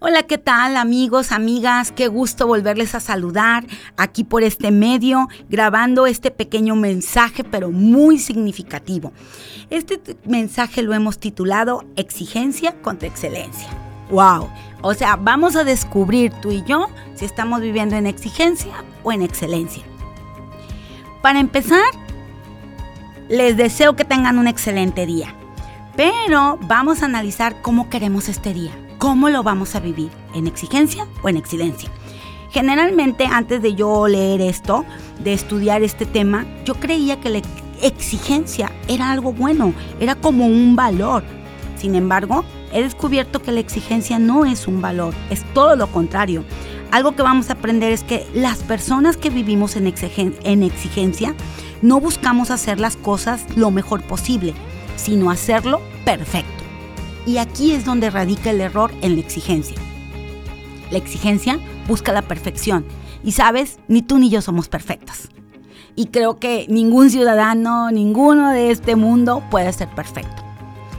Hola, ¿qué tal amigos, amigas? Qué gusto volverles a saludar aquí por este medio, grabando este pequeño mensaje, pero muy significativo. Este mensaje lo hemos titulado Exigencia contra Excelencia. ¡Wow! O sea, vamos a descubrir tú y yo si estamos viviendo en exigencia o en excelencia. Para empezar, les deseo que tengan un excelente día, pero vamos a analizar cómo queremos este día. ¿Cómo lo vamos a vivir? ¿En exigencia o en excelencia? Generalmente antes de yo leer esto, de estudiar este tema, yo creía que la exigencia era algo bueno, era como un valor. Sin embargo, he descubierto que la exigencia no es un valor, es todo lo contrario. Algo que vamos a aprender es que las personas que vivimos en exigencia no buscamos hacer las cosas lo mejor posible, sino hacerlo perfecto. Y aquí es donde radica el error en la exigencia. La exigencia busca la perfección. Y sabes, ni tú ni yo somos perfectas. Y creo que ningún ciudadano, ninguno de este mundo puede ser perfecto.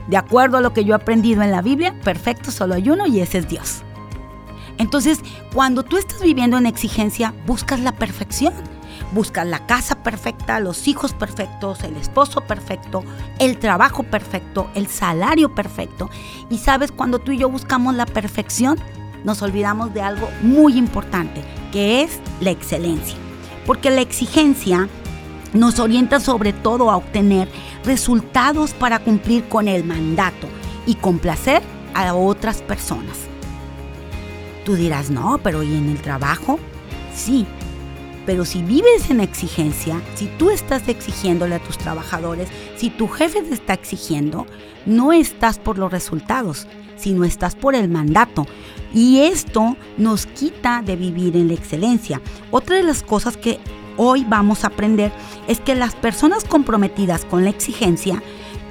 De acuerdo a lo que yo he aprendido en la Biblia, perfecto solo hay uno y ese es Dios. Entonces, cuando tú estás viviendo en exigencia, buscas la perfección Buscas la casa perfecta, los hijos perfectos, el esposo perfecto, el trabajo perfecto, el salario perfecto. Y sabes, cuando tú y yo buscamos la perfección, nos olvidamos de algo muy importante, que es la excelencia. Porque la exigencia nos orienta sobre todo a obtener resultados para cumplir con el mandato y complacer a otras personas. Tú dirás, no, pero ¿y en el trabajo? Sí, pero si vives en exigencia, si tú estás exigiéndole a tus trabajadores, si tu jefe te está exigiendo, no estás por los resultados, sino estás por el mandato. Y esto nos quita de vivir en la excelencia. Otra de las cosas que hoy vamos a aprender es que las personas comprometidas con la exigencia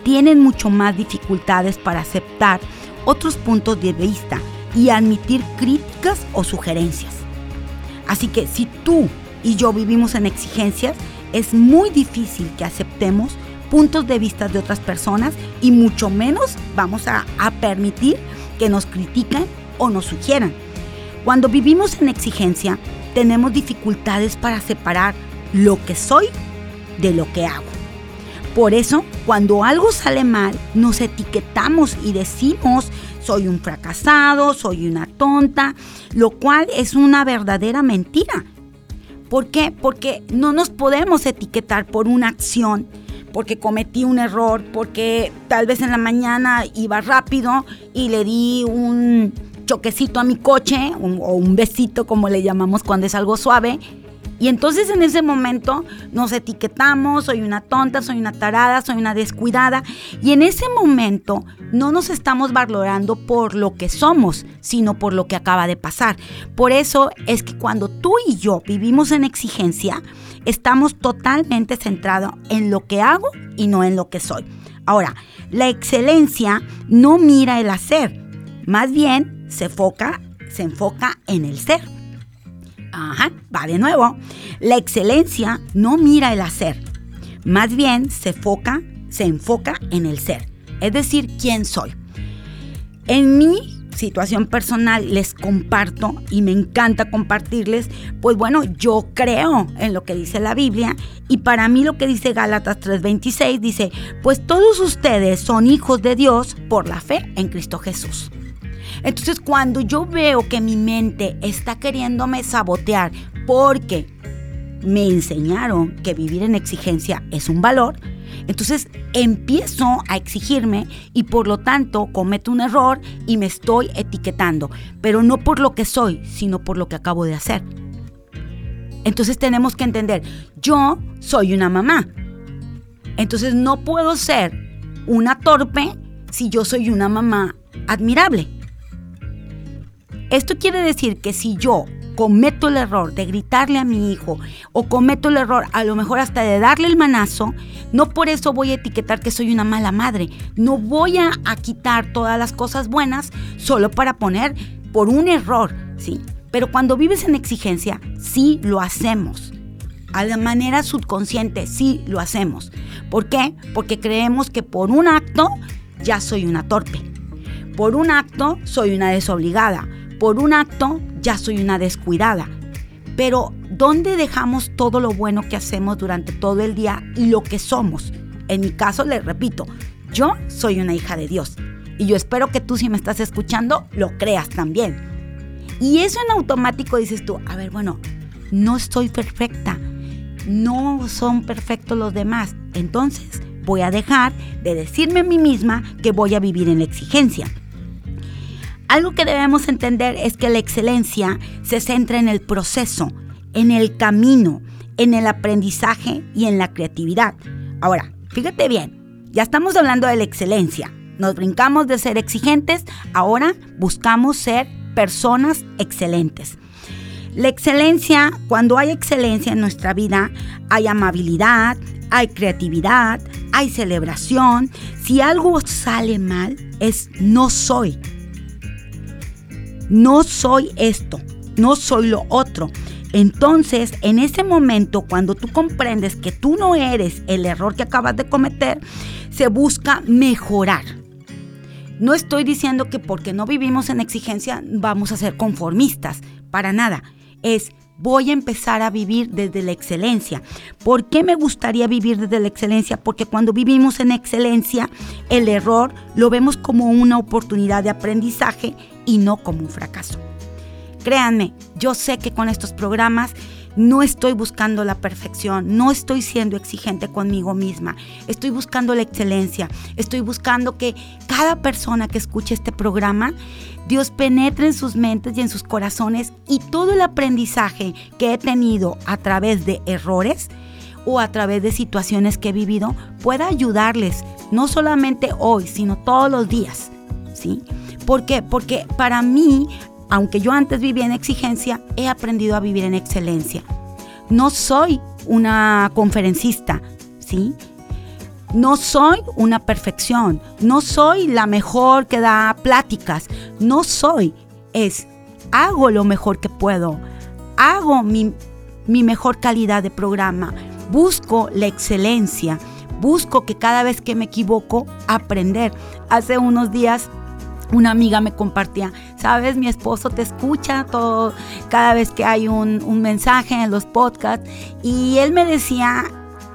tienen mucho más dificultades para aceptar otros puntos de vista y admitir críticas o sugerencias. Así que si tú y yo vivimos en exigencias, es muy difícil que aceptemos puntos de vista de otras personas y mucho menos vamos a, permitir que nos critiquen o nos sugieran. Cuando vivimos en exigencia, tenemos dificultades para separar lo que soy de lo que hago. Por eso, cuando algo sale mal, nos etiquetamos y decimos, soy un fracasado, soy una tonta, lo cual es una verdadera mentira. ¿Por qué? Porque no nos podemos etiquetar por una acción, porque cometí un error, porque tal vez en la mañana iba rápido y le di un choquecito a mi coche o un besito como le llamamos cuando es algo suave y entonces en ese momento nos etiquetamos, soy una tonta, soy una tarada, soy una descuidada. Y en ese momento no nos estamos valorando por lo que somos, sino por lo que acaba de pasar. Por eso es que cuando tú y yo vivimos en exigencia, estamos totalmente centrados en lo que hago y no en lo que soy. Ahora, la excelencia no mira el hacer, más bien se enfoca, se enfoca en el ser. Ajá, va de nuevo. La excelencia no mira el hacer, más bien se enfoca, se enfoca en el ser, es decir, quién soy. En mi situación personal les comparto y me encanta compartirles, pues bueno, yo creo en lo que dice la Biblia y para mí lo que dice Gálatas 3:26 dice, pues todos ustedes son hijos de Dios por la fe en Cristo Jesús. Entonces cuando yo veo que mi mente está queriéndome sabotear porque me enseñaron que vivir en exigencia es un valor, entonces empiezo a exigirme y por lo tanto cometo un error y me estoy etiquetando, pero no por lo que soy, sino por lo que acabo de hacer. Entonces tenemos que entender, yo soy una mamá. Entonces no puedo ser una torpe si yo soy una mamá admirable. Esto quiere decir que si yo cometo el error de gritarle a mi hijo o cometo el error a lo mejor hasta de darle el manazo, no por eso voy a etiquetar que soy una mala madre. No voy a, quitar todas las cosas buenas solo para poner por un error, ¿sí? Pero cuando vives en exigencia, sí lo hacemos. A la manera subconsciente, sí lo hacemos. ¿Por qué? Porque creemos que por un acto ya soy una torpe. Por un acto soy una desobligada por un acto ya soy una descuidada. Pero ¿dónde dejamos todo lo bueno que hacemos durante todo el día y lo que somos? En mi caso, les repito, yo soy una hija de Dios. Y yo espero que tú si me estás escuchando lo creas también. Y eso en automático dices tú, a ver, bueno, no estoy perfecta. No son perfectos los demás. Entonces voy a dejar de decirme a mí misma que voy a vivir en la exigencia. Algo que debemos entender es que la excelencia se centra en el proceso, en el camino, en el aprendizaje y en la creatividad. Ahora, fíjate bien, ya estamos hablando de la excelencia. Nos brincamos de ser exigentes, ahora buscamos ser personas excelentes. La excelencia, cuando hay excelencia en nuestra vida, hay amabilidad, hay creatividad, hay celebración. Si algo sale mal, es no soy no soy esto, no soy lo otro. Entonces, en ese momento, cuando tú comprendes que tú no eres el error que acabas de cometer, se busca mejorar. No estoy diciendo que porque no vivimos en exigencia vamos a ser conformistas, para nada. Es voy a empezar a vivir desde la excelencia. ¿Por qué me gustaría vivir desde la excelencia? Porque cuando vivimos en excelencia, el error lo vemos como una oportunidad de aprendizaje y no como un fracaso. Créanme, yo sé que con estos programas no estoy buscando la perfección, no estoy siendo exigente conmigo misma, estoy buscando la excelencia, estoy buscando que cada persona que escuche este programa, Dios penetre en sus mentes y en sus corazones y todo el aprendizaje que he tenido a través de errores o a través de situaciones que he vivido pueda ayudarles, no solamente hoy, sino todos los días, ¿sí? ¿Por qué? Porque para mí aunque yo antes vivía en exigencia, he aprendido a vivir en excelencia. No soy una conferencista, ¿sí? No soy una perfección, no soy la mejor que da pláticas, no soy, es, hago lo mejor que puedo, hago mi, mi mejor calidad de programa, busco la excelencia, busco que cada vez que me equivoco, aprender. Hace unos días una amiga me compartía, sabes, mi esposo te escucha todo, cada vez que hay un, mensaje en los podcasts y él me decía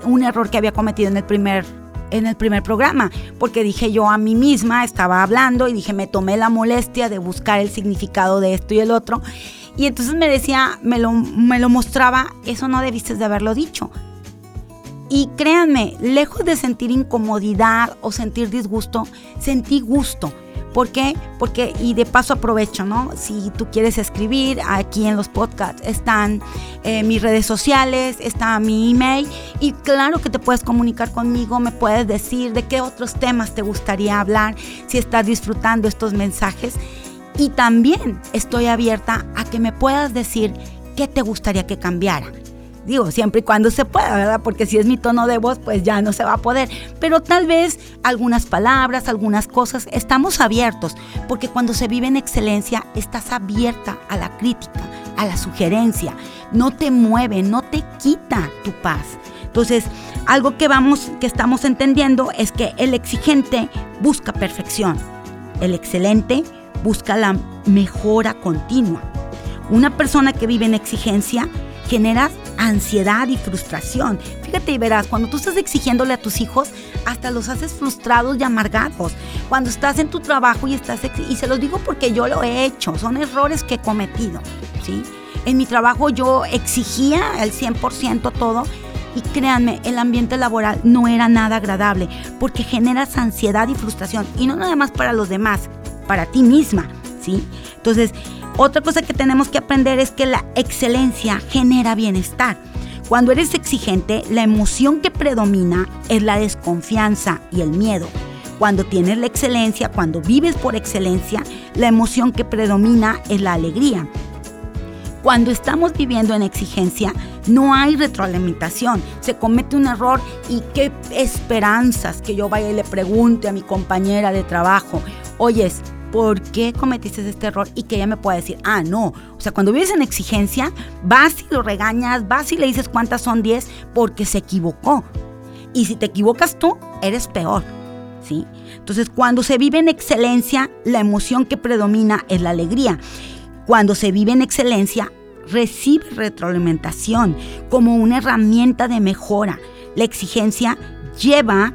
un error que había cometido en el primer en el primer programa, porque dije yo a mí misma, estaba hablando y dije, me tomé la molestia de buscar el significado de esto y el otro. Y entonces me decía, me lo, me lo mostraba, eso no debiste de haberlo dicho. Y créanme, lejos de sentir incomodidad o sentir disgusto, sentí gusto ¿Por qué? Porque, y de paso aprovecho, ¿no? Si tú quieres escribir, aquí en los podcasts están eh, mis redes sociales, está mi email y claro que te puedes comunicar conmigo, me puedes decir de qué otros temas te gustaría hablar, si estás disfrutando estos mensajes. Y también estoy abierta a que me puedas decir qué te gustaría que cambiara. Digo, siempre y cuando se pueda, ¿verdad? Porque si es mi tono de voz, pues ya no se va a poder. Pero tal vez algunas palabras, algunas cosas, estamos abiertos. Porque cuando se vive en excelencia, estás abierta a la crítica, a la sugerencia. No te mueve, no te quita tu paz. Entonces, algo que vamos, que estamos entendiendo es que el exigente busca perfección. El excelente busca la mejora continua. Una persona que vive en exigencia genera ansiedad y frustración. Fíjate y verás, cuando tú estás exigiéndole a tus hijos, hasta los haces frustrados y amargados. Cuando estás en tu trabajo y estás y se los digo porque yo lo he hecho, son errores que he cometido, ¿sí? En mi trabajo yo exigía el 100% todo y créanme, el ambiente laboral no era nada agradable porque generas ansiedad y frustración y no nada más para los demás, para ti misma, ¿sí? Entonces, otra cosa que tenemos que aprender es que la excelencia genera bienestar. Cuando eres exigente, la emoción que predomina es la desconfianza y el miedo. Cuando tienes la excelencia, cuando vives por excelencia, la emoción que predomina es la alegría. Cuando estamos viviendo en exigencia, no hay retroalimentación. Se comete un error y qué esperanzas que yo vaya y le pregunte a mi compañera de trabajo, oyes, por qué cometiste este error y que ella me pueda decir, ah, no. O sea, cuando vives en exigencia, vas y lo regañas, vas y le dices cuántas son 10 porque se equivocó. Y si te equivocas tú, eres peor. ¿Sí? Entonces, cuando se vive en excelencia, la emoción que predomina es la alegría. Cuando se vive en excelencia, recibe retroalimentación como una herramienta de mejora. La exigencia lleva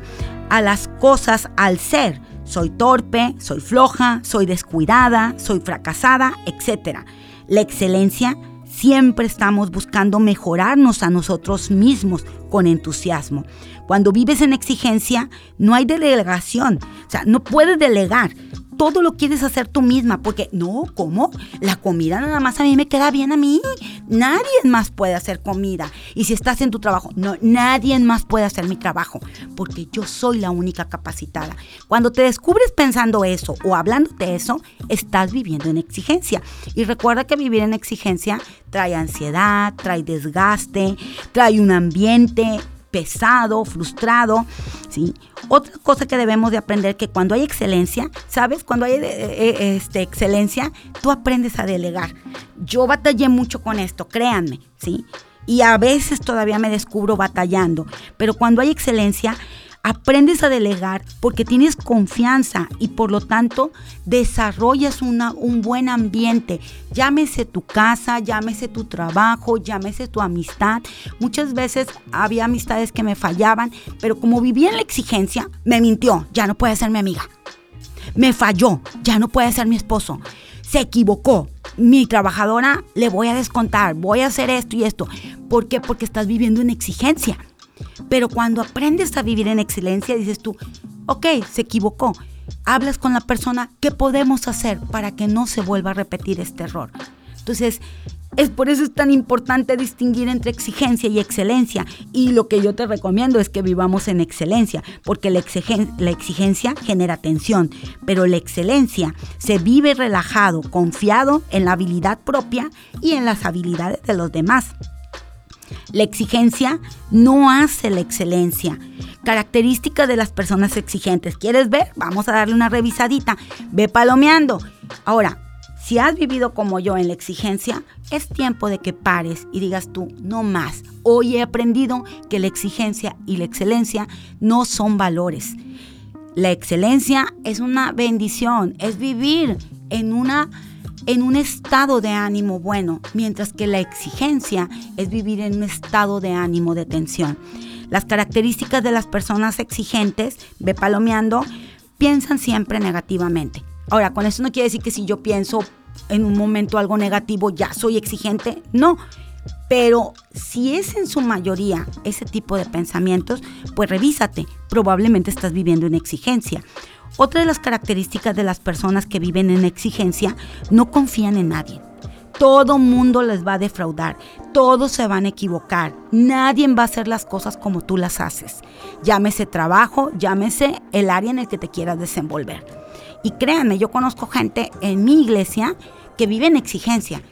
a las cosas al ser. Soy torpe, soy floja, soy descuidada, soy fracasada, etc. La excelencia siempre estamos buscando mejorarnos a nosotros mismos con entusiasmo. Cuando vives en exigencia, no hay delegación. O sea, no puedes delegar todo lo quieres hacer tú misma, porque no, ¿cómo? La comida nada más a mí me queda bien a mí. Nadie más puede hacer comida. Y si estás en tu trabajo, no, nadie más puede hacer mi trabajo, porque yo soy la única capacitada. Cuando te descubres pensando eso o hablándote eso, estás viviendo en exigencia. Y recuerda que vivir en exigencia trae ansiedad, trae desgaste, trae un ambiente pesado, frustrado, ¿sí? Otra cosa que debemos de aprender que cuando hay excelencia, ¿sabes? Cuando hay eh, eh, este, excelencia, tú aprendes a delegar. Yo batallé mucho con esto, créanme, ¿sí? Y a veces todavía me descubro batallando, pero cuando hay excelencia, aprendes a delegar porque tienes confianza y por lo tanto desarrollas una, un buen ambiente. Llámese tu casa, llámese tu trabajo, llámese tu amistad. Muchas veces había amistades que me fallaban, pero como vivía en la exigencia, me mintió, ya no puede ser mi amiga. Me falló, ya no puede ser mi esposo. Se equivocó, mi trabajadora le voy a descontar, voy a hacer esto y esto. ¿Por qué? Porque estás viviendo en exigencia. Pero cuando aprendes a vivir en excelencia, dices tú, ok, se equivocó. Hablas con la persona, ¿qué podemos hacer para que no se vuelva a repetir este error? Entonces, es por eso es tan importante distinguir entre exigencia y excelencia. Y lo que yo te recomiendo es que vivamos en excelencia, porque la, la, exigencia genera tensión, pero la excelencia se vive relajado, confiado en la habilidad propia y en las habilidades de los demás. La exigencia no hace la excelencia. Característica de las personas exigentes. ¿Quieres ver? Vamos a darle una revisadita. Ve palomeando. Ahora, si has vivido como yo en la exigencia, es tiempo de que pares y digas tú, no más. Hoy he aprendido que la exigencia y la excelencia no son valores. La excelencia es una bendición, es vivir en una en un estado de ánimo bueno, mientras que la exigencia es vivir en un estado de ánimo de tensión. Las características de las personas exigentes, ve palomeando, piensan siempre negativamente. Ahora, con eso no quiere decir que si yo pienso en un momento algo negativo ya soy exigente, no. Pero si es en su mayoría ese tipo de pensamientos, pues revísate, probablemente estás viviendo en exigencia. Otra de las características de las personas que viven en exigencia, no confían en nadie. Todo mundo les va a defraudar, todos se van a equivocar, nadie va a hacer las cosas como tú las haces. Llámese trabajo, llámese el área en el que te quieras desenvolver. Y créanme, yo conozco gente en mi iglesia que vive en exigencia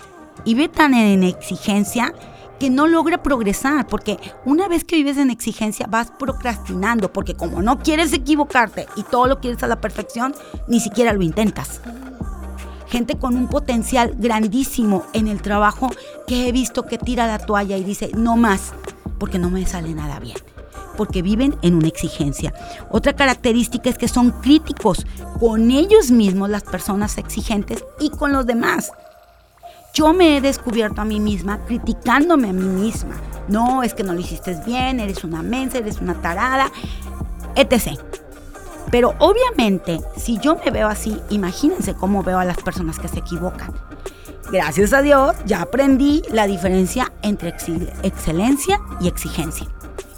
y ve tan en exigencia que no logra progresar, porque una vez que vives en exigencia vas procrastinando, porque como no quieres equivocarte y todo lo quieres a la perfección, ni siquiera lo intentas. Gente con un potencial grandísimo en el trabajo que he visto que tira la toalla y dice, no más, porque no me sale nada bien porque viven en una exigencia. Otra característica es que son críticos con ellos mismos, las personas exigentes, y con los demás. Yo me he descubierto a mí misma criticándome a mí misma. No, es que no lo hiciste bien, eres una mensa, eres una tarada, etc. Pero obviamente, si yo me veo así, imagínense cómo veo a las personas que se equivocan. Gracias a Dios, ya aprendí la diferencia entre excelencia y exigencia.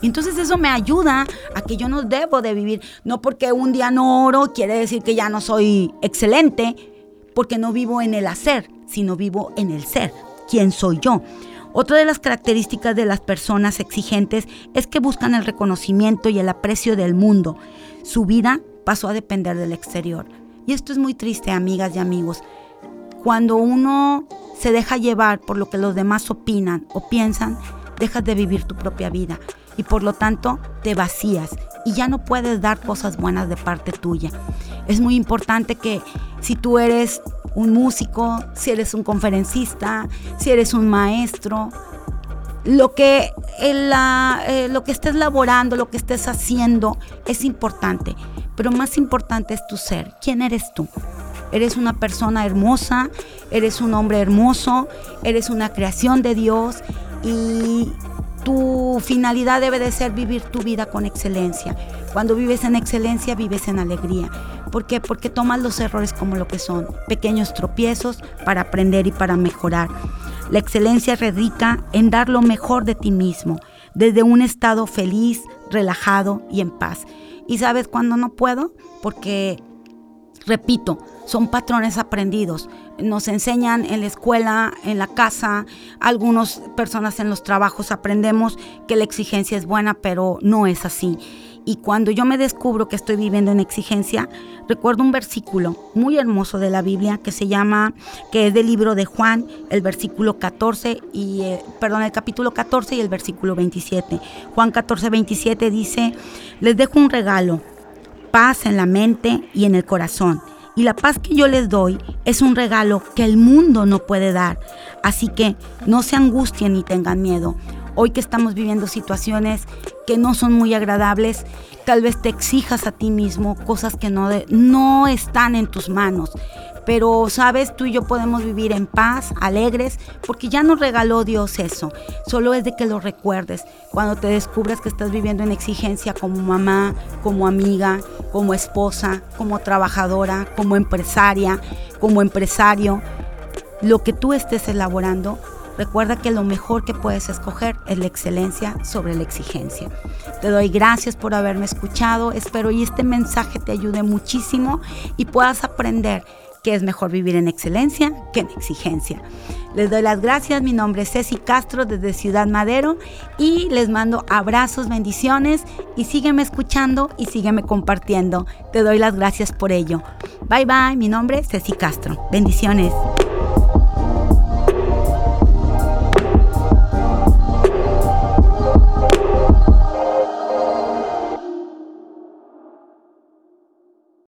Entonces eso me ayuda a que yo no debo de vivir, no porque un día no oro quiere decir que ya no soy excelente, porque no vivo en el hacer, sino vivo en el ser, quién soy yo. Otra de las características de las personas exigentes es que buscan el reconocimiento y el aprecio del mundo. Su vida pasó a depender del exterior. Y esto es muy triste, amigas y amigos. Cuando uno se deja llevar por lo que los demás opinan o piensan, dejas de vivir tu propia vida y por lo tanto te vacías y ya no puedes dar cosas buenas de parte tuya. Es muy importante que si tú eres un músico, si eres un conferencista, si eres un maestro, lo que, eh, eh, lo que estés laborando, lo que estés haciendo es importante, pero más importante es tu ser. ¿Quién eres tú? Eres una persona hermosa, eres un hombre hermoso, eres una creación de Dios y tu finalidad debe de ser vivir tu vida con excelencia. Cuando vives en excelencia, vives en alegría. ¿Por qué? Porque tomas los errores como lo que son, pequeños tropiezos para aprender y para mejorar. La excelencia radica en dar lo mejor de ti mismo, desde un estado feliz, relajado y en paz. ¿Y sabes cuándo no puedo? Porque, repito, son patrones aprendidos. Nos enseñan en la escuela, en la casa, algunas personas en los trabajos aprendemos que la exigencia es buena, pero no es así. Y cuando yo me descubro que estoy viviendo en exigencia, recuerdo un versículo muy hermoso de la Biblia que se llama, que es del libro de Juan, el versículo 14 y, eh, perdón, el capítulo 14 y el versículo 27. Juan 14, 27 dice, les dejo un regalo, paz en la mente y en el corazón. Y la paz que yo les doy es un regalo que el mundo no puede dar. Así que no se angustien ni tengan miedo. Hoy que estamos viviendo situaciones que no son muy agradables, tal vez te exijas a ti mismo cosas que no, no están en tus manos. Pero, sabes, tú y yo podemos vivir en paz, alegres, porque ya nos regaló Dios eso. Solo es de que lo recuerdes. Cuando te descubres que estás viviendo en exigencia como mamá, como amiga, como esposa, como trabajadora, como empresaria, como empresario, lo que tú estés elaborando Recuerda que lo mejor que puedes escoger es la excelencia sobre la exigencia. Te doy gracias por haberme escuchado. Espero y este mensaje te ayude muchísimo y puedas aprender que es mejor vivir en excelencia que en exigencia. Les doy las gracias, mi nombre es Ceci Castro desde Ciudad Madero y les mando abrazos, bendiciones y sígueme escuchando y sígueme compartiendo. Te doy las gracias por ello. Bye bye, mi nombre es Ceci Castro. Bendiciones.